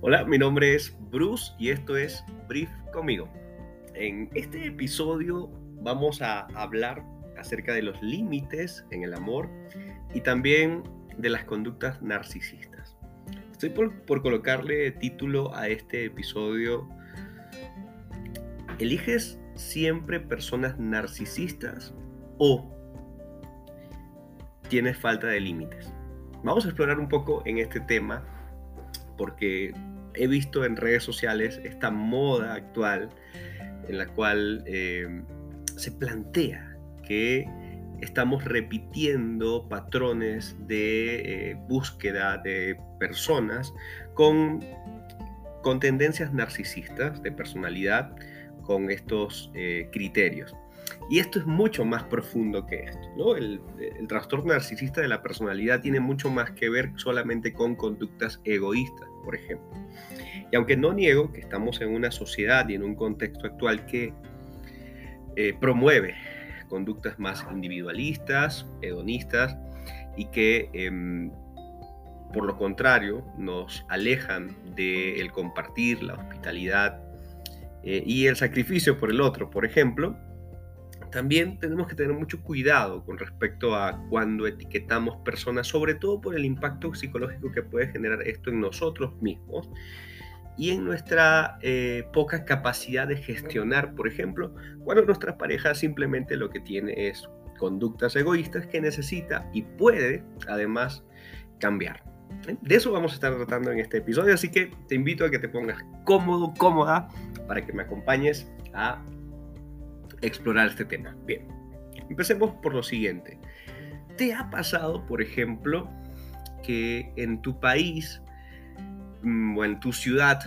Hola, mi nombre es Bruce y esto es Brief conmigo. En este episodio vamos a hablar acerca de los límites en el amor y también de las conductas narcisistas. Estoy por, colocarle título a este episodio. ¿Eliges siempre personas narcisistas o tienes falta de límites? Vamos a explorar un poco en este tema porque he visto en redes sociales esta moda actual en la cual eh, se plantea que estamos repitiendo patrones de eh, búsqueda de personas con, con tendencias narcisistas de personalidad, con estos eh, criterios. Y esto es mucho más profundo que esto. ¿no? El, trastorno narcisista de la personalidad tiene mucho más que ver solamente con conductas egoístas, por ejemplo. Y aunque no niego que estamos en una sociedad y en un contexto actual que eh, promueve conductas más individualistas, hedonistas, y que eh, por lo contrario nos alejan del compartir, la hospitalidad eh, y el sacrificio por el otro, por ejemplo, también tenemos que tener mucho cuidado con respecto a cuando etiquetamos personas, sobre todo por el impacto psicológico que puede generar esto en nosotros mismos y en nuestra eh, poca capacidad de gestionar, por ejemplo, cuando nuestra pareja simplemente lo que tiene es conductas egoístas que necesita y puede además cambiar. De eso vamos a estar tratando en este episodio, así que te invito a que te pongas cómodo, cómoda, para que me acompañes a explorar este tema. Bien, empecemos por lo siguiente. ¿Te ha pasado, por ejemplo, que en tu país mm, o en tu ciudad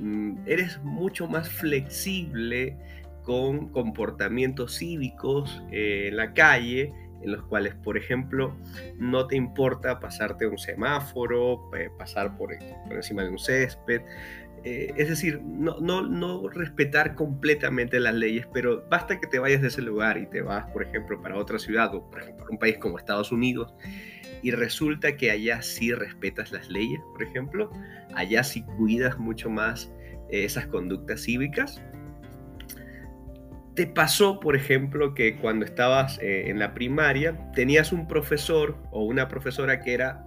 mm, eres mucho más flexible con comportamientos cívicos eh, en la calle, en los cuales, por ejemplo, no te importa pasarte un semáforo, eh, pasar por, por encima de un césped, eh, es decir, no, no, no, respetar completamente las leyes, pero basta que te vayas de ese lugar y te vas, por ejemplo, para otra ciudad o, por ejemplo, un país como Estados Unidos y resulta que allá sí respetas las leyes, por ejemplo, allá sí cuidas mucho más eh, esas conductas cívicas. ¿Te pasó, por ejemplo, que cuando estabas eh, en la primaria tenías un profesor o una profesora que era,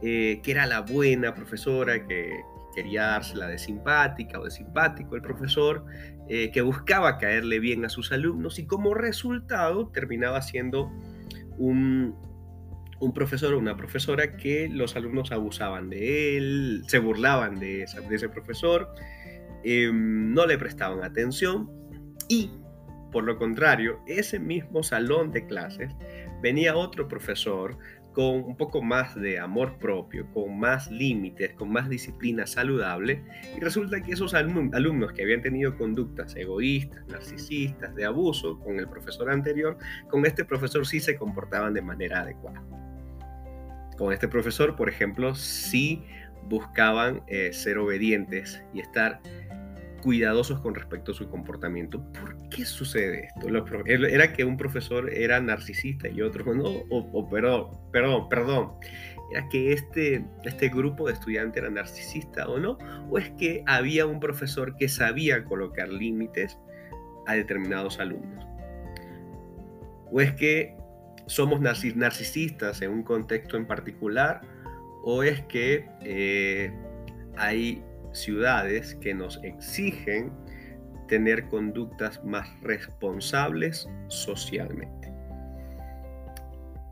que era la buena profesora, que, quería dársela de simpática o de simpático el profesor, eh, que buscaba caerle bien a sus alumnos y como resultado terminaba siendo un, un profesor o una profesora que los alumnos abusaban de él, se burlaban de, ese profesor, em, no le prestaban atención y, por lo contrario, ese mismo salón de clases venía otro profesor con un poco más de amor propio, con más límites, con más disciplina saludable, y resulta que esos alumnos que habían tenido conductas egoístas, narcisistas, de abuso con el profesor anterior, con este profesor sí se comportaban de manera adecuada. Con este profesor, por ejemplo, sí buscaban eh, ser obedientes y estar cuidadosos con respecto a su comportamiento. ¿Por qué sucede esto? ¿Era que un profesor era narcisista y otro no? O, perdón, perdón, perdón. ¿Era que este, este grupo de estudiantes era narcisista o no? ¿O es que había un profesor que sabía colocar límites a determinados alumnos? ¿O es que somos narcisistas en un contexto en particular? ¿O es que eh, hay ciudades que nos exigen tener conductas más responsables socialmente.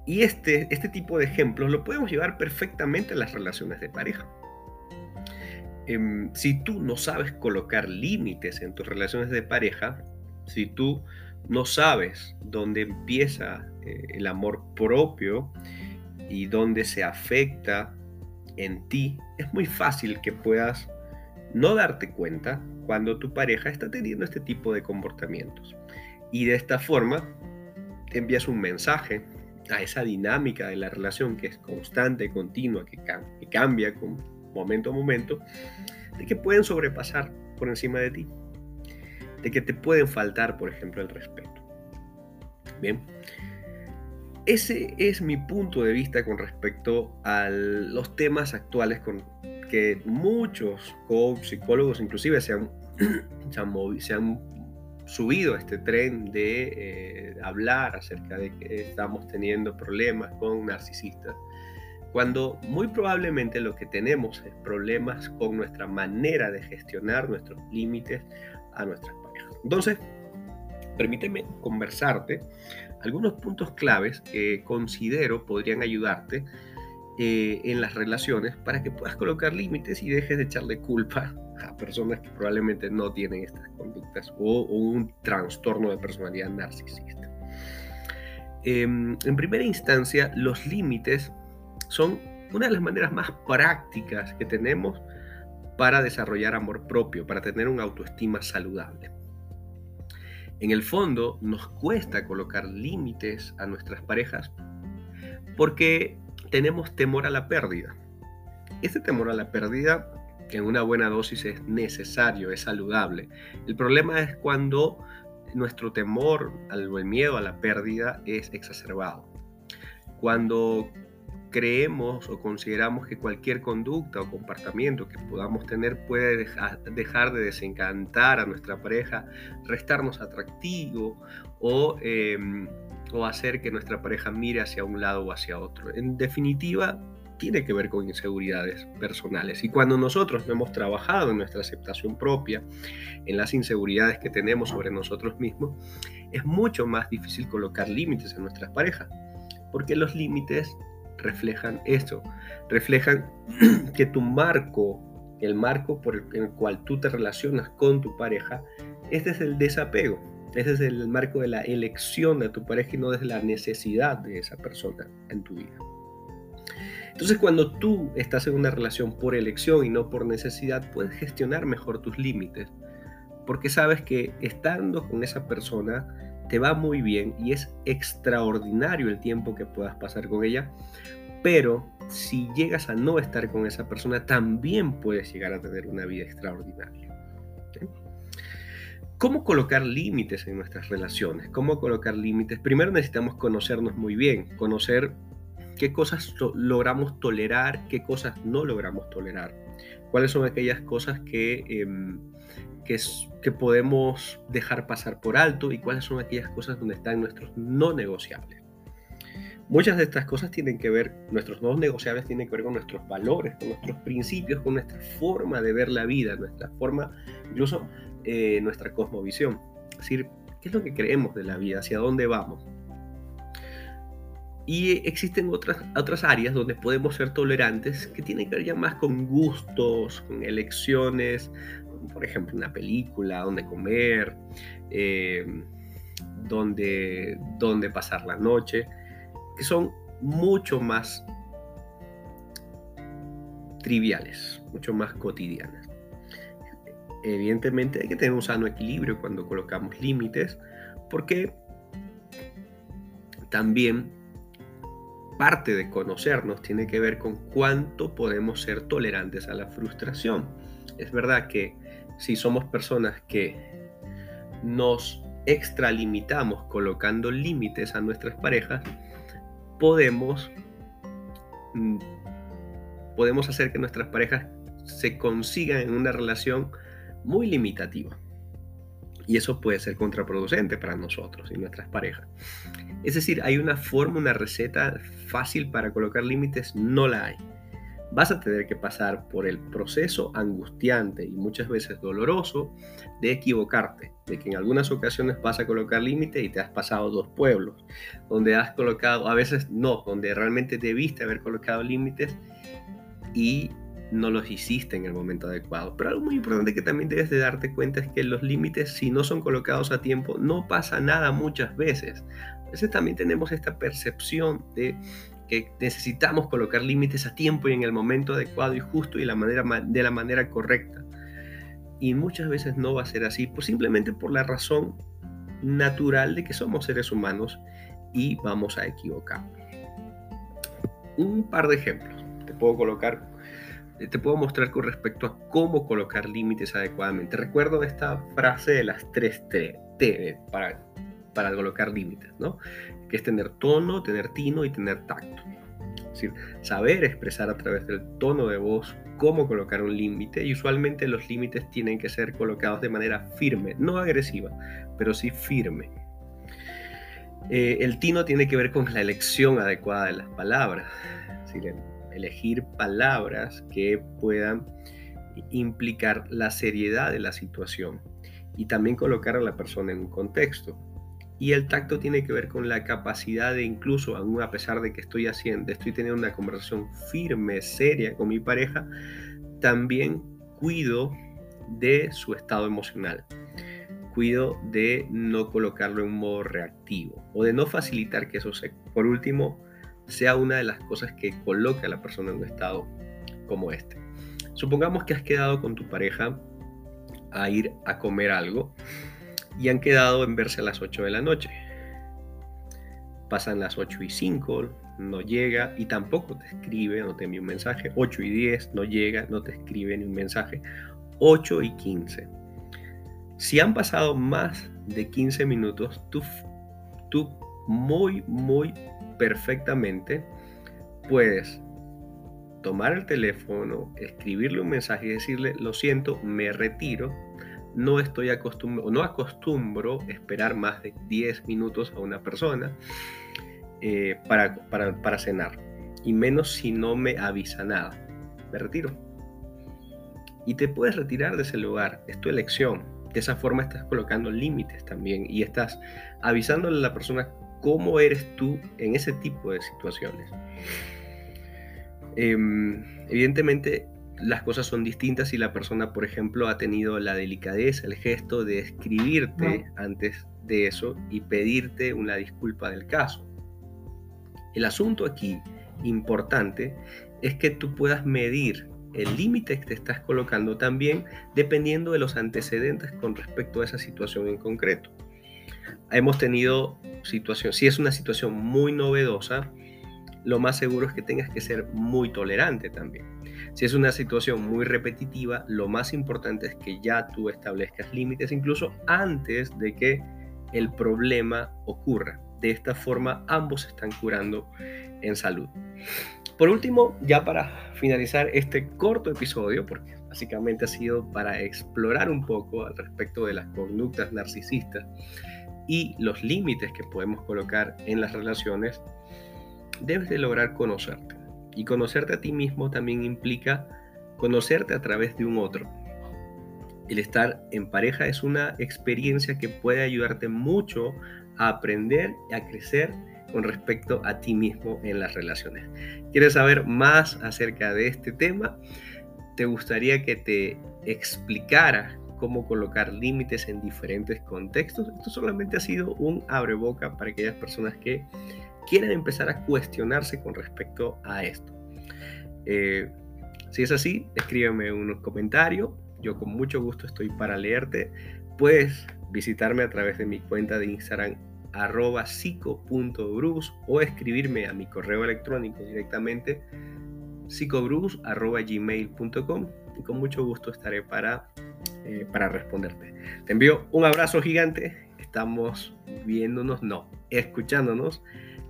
Y este, este tipo de ejemplos lo podemos llevar perfectamente a las relaciones de pareja. Em, si tú no sabes colocar límites en tus relaciones de pareja, si tú no sabes dónde empieza eh, el amor propio y dónde se afecta en ti, es muy fácil que puedas no darte cuenta cuando tu pareja está teniendo este tipo de comportamientos. Y de esta forma envías un mensaje a esa dinámica de la relación que es constante, continua, que, cambia con momento a momento, de que pueden sobrepasar por encima de ti, de que te pueden faltar, por ejemplo, el respeto. Bien, ese es mi punto de vista con respecto a los temas actuales con que muchos psicólogos inclusive se han, se han, subido a este tren de eh, hablar acerca de que estamos teniendo problemas con narcisistas, cuando muy probablemente lo que tenemos es problemas con nuestra manera de gestionar nuestros límites a nuestras parejas. Entonces, permíteme conversarte algunos puntos claves que considero podrían ayudarte eh, en las relaciones para que puedas colocar límites y dejes de echarle culpa a personas que probablemente no tienen estas conductas o, un trastorno de personalidad narcisista. Em, en primera instancia, los límites son una de las maneras más prácticas que tenemos para desarrollar amor propio, para tener una autoestima saludable. En el fondo nos cuesta colocar límites a nuestras parejas porque tenemos temor a la pérdida. Este temor a la pérdida en una buena dosis es necesario, es saludable. El problema es cuando nuestro temor al el miedo a la pérdida es exacerbado. Cuando creemos o consideramos que cualquier conducta o comportamiento que podamos tener puede dejar, de desencantar a nuestra pareja, restarnos atractivo o, em, o hacer que nuestra pareja mire hacia un lado o hacia otro. En definitiva, tiene que ver con inseguridades personales. Y cuando nosotros no hemos trabajado en nuestra aceptación propia, en las inseguridades que tenemos sobre nosotros mismos, es mucho más difícil colocar límites en nuestras parejas, porque los límites reflejan esto, reflejan que tu marco, el marco por el, cual tú te relacionas con tu pareja, este es el desapego, este es el marco de la elección de tu pareja y no desde la necesidad de esa persona en tu vida. Entonces cuando tú estás en una relación por elección y no por necesidad, puedes gestionar mejor tus límites, porque sabes que estando con esa persona, te va muy bien y es extraordinario el tiempo que puedas pasar con ella, pero si llegas a no estar con esa persona, también puedes llegar a tener una vida extraordinaria. ¿Cómo colocar límites en nuestras relaciones? ¿Cómo colocar límites? Primero necesitamos conocernos muy bien, conocer qué cosas logramos tolerar, qué cosas no logramos tolerar, cuáles son aquellas cosas que... Em, que, podemos dejar pasar por alto y cuáles son aquellas cosas donde están nuestros no negociables. Muchas de estas cosas tienen que ver, nuestros no negociables tienen que ver con nuestros valores, con nuestros principios, con nuestra forma de ver la vida, nuestra forma, incluso eh, nuestra cosmovisión. Es decir, ¿qué es lo que creemos de la vida? ¿Hacia dónde vamos? Y existen otras, otras áreas donde podemos ser tolerantes que tienen que ver ya más con gustos, con elecciones, por ejemplo, una película, donde comer, eh, donde, pasar la noche, que son mucho más triviales, mucho más cotidianas. Evidentemente hay que tener un sano equilibrio cuando colocamos límites, porque también parte de conocernos tiene que ver con cuánto podemos ser tolerantes a la frustración. Es verdad que si somos personas que nos extralimitamos colocando límites a nuestras parejas, podemos, mm, podemos hacer que nuestras parejas se consigan en una relación muy limitativa. Y eso puede ser contraproducente para nosotros y nuestras parejas. Es decir, hay una forma, una receta fácil para colocar límites, no la hay vas a tener que pasar por el proceso angustiante y muchas veces doloroso de equivocarte, de que en algunas ocasiones vas a colocar límite y te has pasado dos pueblos, donde has colocado, a veces no, donde realmente debiste haber colocado límites y no los hiciste en el momento adecuado. Pero algo muy importante que también debes de darte cuenta es que los límites, si no son colocados a tiempo, no pasa nada muchas veces. A veces también tenemos esta percepción de que necesitamos colocar límites a tiempo y en el momento adecuado y justo y de la manera correcta. Y muchas veces no va a ser así, pues simplemente por la razón natural de que somos seres humanos y vamos a equivocarnos. Un par de ejemplos te puedo colocar, te puedo mostrar con respecto a cómo colocar límites adecuadamente. Recuerdo esta frase de las tres T, para, para colocar límites, ¿no? que es tener tono, tener tino y tener tacto. Es decir, saber expresar a través del tono de voz cómo colocar un límite y usualmente los límites tienen que ser colocados de manera firme, no agresiva, pero sí firme. Eh, el tino tiene que ver con la elección adecuada de las palabras, es elegir palabras que puedan implicar la seriedad de la situación y también colocar a la persona en un contexto. Y el tacto tiene que ver con la capacidad de incluso, aún a pesar de que estoy haciendo, estoy teniendo una conversación firme, seria con mi pareja, también cuido de su estado emocional. Cuido de no colocarlo en modo reactivo o de no facilitar que eso se, por último, sea una de las cosas que coloque a la persona en un estado como este. Supongamos que has quedado con tu pareja a ir a comer algo y han quedado en verse a las 8 de la noche. Pasan las 8 y 5, no llega y tampoco te escribe, no te envía un mensaje. 8 y 10, no llega, no te escribe ni un mensaje. 8 y 15. Si han pasado más de 15 minutos, tú, tú muy, muy perfectamente puedes tomar el teléfono, escribirle un mensaje y decirle, lo siento, me retiro, no estoy acostumbrado, no acostumbro esperar más de 10 minutos a una persona eh, para, para, para cenar, y menos si no me avisa nada. Me retiro. Y te puedes retirar de ese lugar, es tu elección. De esa forma estás colocando límites también y estás avisándole a la persona cómo eres tú en ese tipo de situaciones. Em, evidentemente las cosas son distintas si la persona, por ejemplo, ha tenido la delicadeza, el gesto de escribirte antes de eso y pedirte una disculpa del caso. El asunto aquí importante es que tú puedas medir el límite que te estás colocando también dependiendo de los antecedentes con respecto a esa situación en concreto. Hemos tenido situación, si es una situación muy novedosa, lo más seguro es que tengas que ser muy tolerante también. Si es una situación muy repetitiva, lo más importante es que ya tú establezcas límites incluso antes de que el problema ocurra. De esta forma ambos están curando en salud. Por último, ya para finalizar este corto episodio, porque básicamente ha sido para explorar un poco al respecto de las conductas narcisistas y los límites que podemos colocar en las relaciones, debes de lograr conocerte. Y conocerte a ti mismo también implica conocerte a través de un otro. El estar en pareja es una experiencia que puede ayudarte mucho a aprender y a crecer con respecto a ti mismo en las relaciones. ¿Quieres saber más acerca de este tema? ¿Te gustaría que te explicara cómo colocar límites en diferentes contextos? Esto solamente ha sido un abreboca para aquellas personas que quieren empezar a cuestionarse con respecto a esto. Eh, si es así, escríbeme un comentario. Yo con mucho gusto estoy para leerte. Puedes visitarme a través de mi cuenta de Instagram arroba psico.brus o escribirme a mi correo electrónico directamente psicobrus.gmail.com y con mucho gusto estaré para, eh, para responderte. Te envío un abrazo gigante. Estamos viéndonos, no, escuchándonos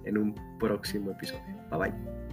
en un próximo episodio. Bye bye.